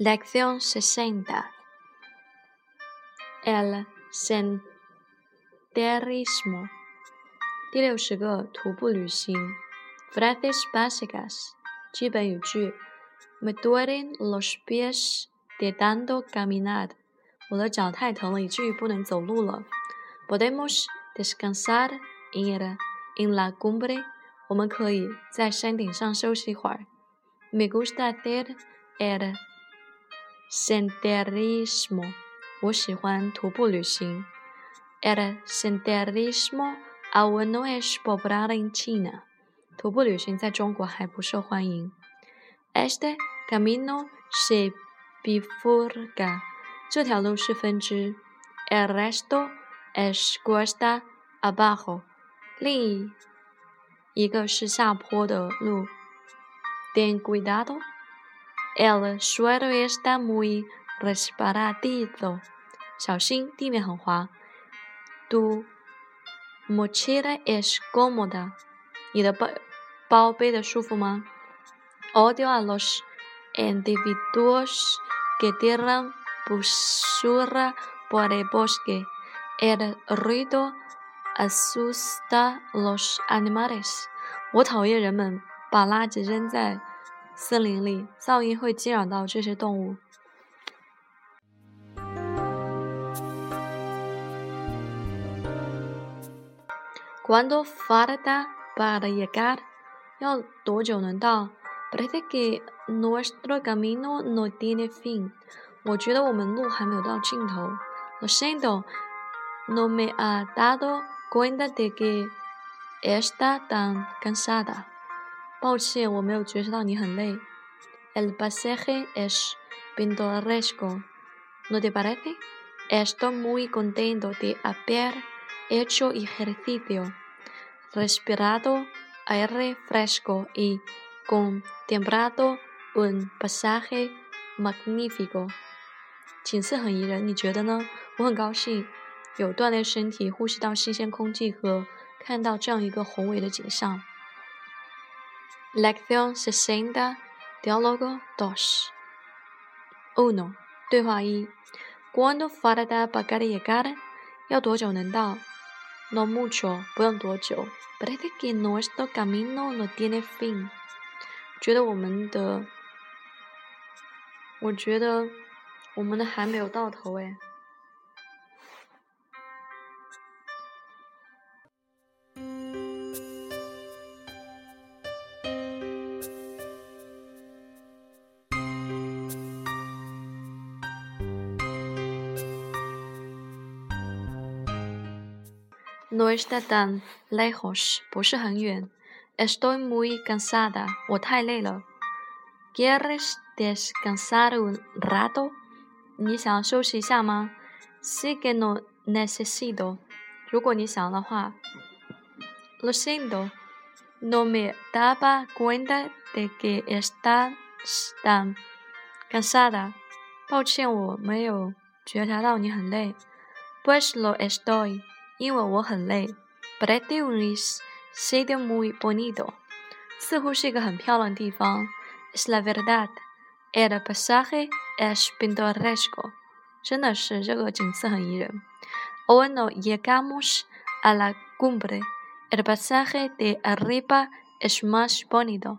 Lección sesenta. El senderismo. 第六十个徒步旅行。Frases básicas. 基本语句。Me duelen los pies de tanto caminar. 我的脚太疼了，以至于不能走路了。Podemos descansar en en la cumbre. 我们可以在山顶上休息一会儿。Me gusta hacer el senderismo，我喜欢徒步旅行。El senderismo aún no es popular en China，徒步旅行在中国还不受欢迎。Este camino se bifurca，这条路是分支。El resto es cuesta abajo，另一个是下坡的路。Ten cuidado。El suelo está muy resbaladizo，小心，地面很滑。Tu mochila es cómoda，你的包包背的舒服吗？Odio a los individuos que tiran basura por el bosque. El ruido asusta los animales。我讨厌人们把垃圾扔在。 森林里，噪音会惊扰到这些动物。Cuando falta para llegar？要多久能到？Parece que nuestro camino no tiene fin。我觉得我们路还没有到尽头。Lo siento, no me ha dado cuenta de que está tan cansada。抱歉，我没有觉察到你很累。El pasaje es pintoresco, ¿no te parece? Estoy muy contento de haber hecho ejercicio, respirado aire fresco y contemplado un pasaje magnífico. 景色很宜人，你觉得呢？我很高兴有锻炼身体、呼吸到新鲜空气和看到这样一个宏伟的景象。Lección sesenta, diálogo dos. Uno. 对话一：¿Cuándo falta para llegar？要多久能到？No mucho，不用多久。Parece que nuestro camino no tiene fin。觉得我们的，我觉得我们的还没有到头哎。 No está tan lejos，不是很远。Estoy muy cansada，我太累了。¿Quieres descansar un rato？你想休息一下吗？Si que no necesito，如果你想的话。Lo siento，no me daba cuenta de que estás tan cansada。抱歉，我没有觉察到你很累。Pues lo estoy。因为我很累。Parece un sitio muy bonito，似乎是一个很漂亮的地方。Es la verdad, el pasaje es pintoresco，真的是这个景色很宜人。Aún no llegamos a la cumbre, el pasaje de arriba es más bonito。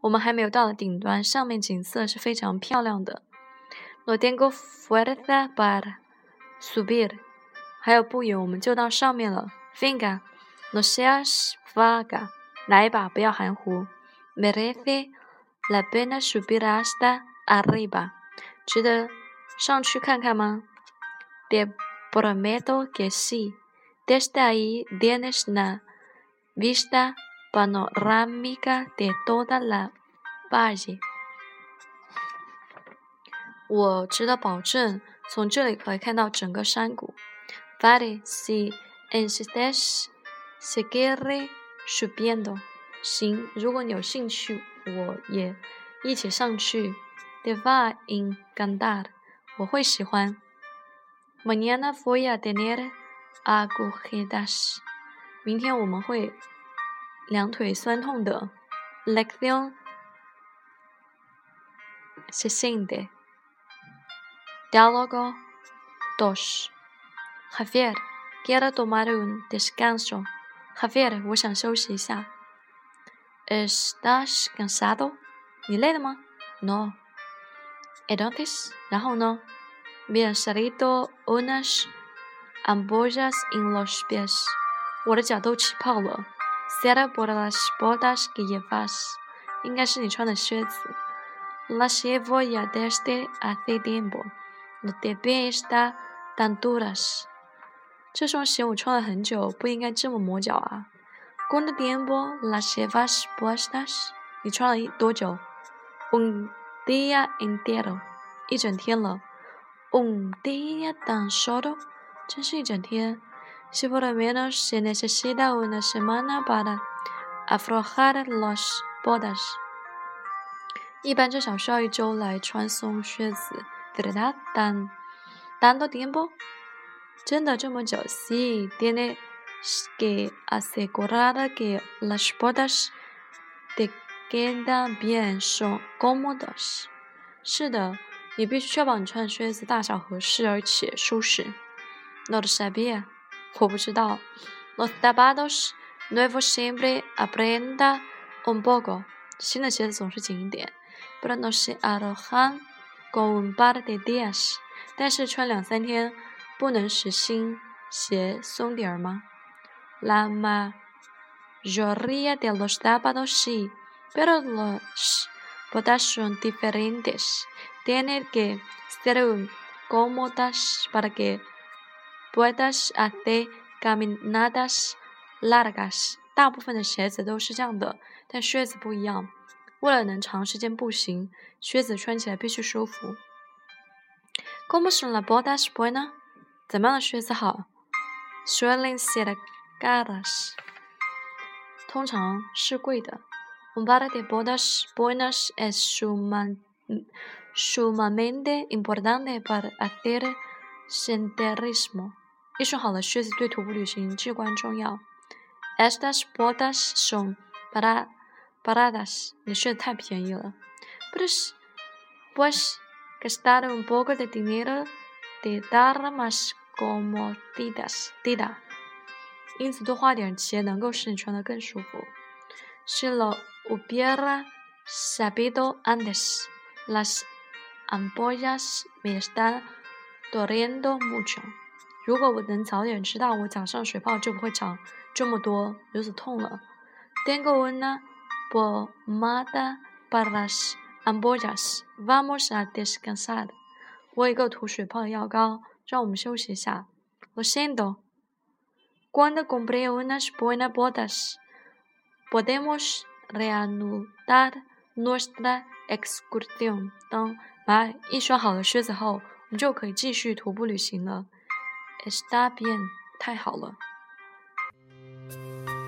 我们还没有到达顶端，上面景色是非常漂亮的。No tengo fuerza para subir。 还有不远，我们就到上面了。Finga, no seas vaga，来吧，不要含糊。Merece la pena subir hasta arriba，值得上去看看吗？De prometo que sí。Desde ahí tienes la vista panorámica de toda la valle。我值得保证，从这里可以看到整个山谷。Vale, si insistes, seguiré subiendo. 行，如果你有兴趣，我也一起上去。Te va a encantar，我会喜欢。Mañana voy a tener agujetas，明天我们会两腿酸痛的。Lección sesenta，Diálogo dos. Javier, quiero tomar un descanso. Javier，我想休息一下。¿Estás cansado？你累了吗？No. Entonces，然后呢？Me han salido unas ampollas en los pies。我的脚都起泡了。Será por las botas que llevas。应该是你穿的靴子。Las llevo ya desde hace tiempo。No deben estar tan duras。 这双鞋我穿了很久，不应该这么磨脚啊。¿Cuánto tiempo las llevas puestas？你穿了多久？Un día entero，一整天了。Un día tan solo，真是一整天。Si por lo menos se necesita una semana para aflojar las botas，一般至少需要一周来穿松靴子。¿Verdad tan tanto tiempo？真的这么久？Sí tiene que asegurar que las botas te quedan bien, son cómodas。是的，你必须确保你穿的靴子大小合适而且舒适。No lo sabía，我不知道。Los zapatos nuevos siempre aprenden un poco，新的鞋子总是紧一点。Pero no se arrojan con un par de días，但是穿两三天不能使新鞋松点儿吗？La mayoría de los zapatos sí, pero los botas son diferentes. Tienen que ser cómodas para que puedas hacer caminadas largas. 大部分的鞋子都是这样的，但靴子不一样。为了能长时间步行，靴子穿起来必须舒服。¿Cómo son las botas buenas？怎么样的靴子好？Suelen ser caras，通常是贵的。Un par de botas buenas es sumamente importante para hacer senderismo。一双好的靴子对徒步旅行至关重要。Estas botas son para paradas。你的靴子太便宜了。Pues pues gastar un poco de dinero de dar más comodidad。因此，多花点钱能够使你穿得更舒服。Si lo hubiera sabido antes, las ampollas me están doliendo mucho。如果我能早点知道，我脚上水泡就不会长这么多，如此痛了。Tengo una pomada para las ampollas. Vamos a descansar。 我有一个涂水泡的药膏，让我们休息一下。Lo siento。Cuando compré unas buenas botas, podemos reanudar nuestra excursión。当买一双好的靴子后，我们就可以继续徒步旅行了。Está bien，太好了。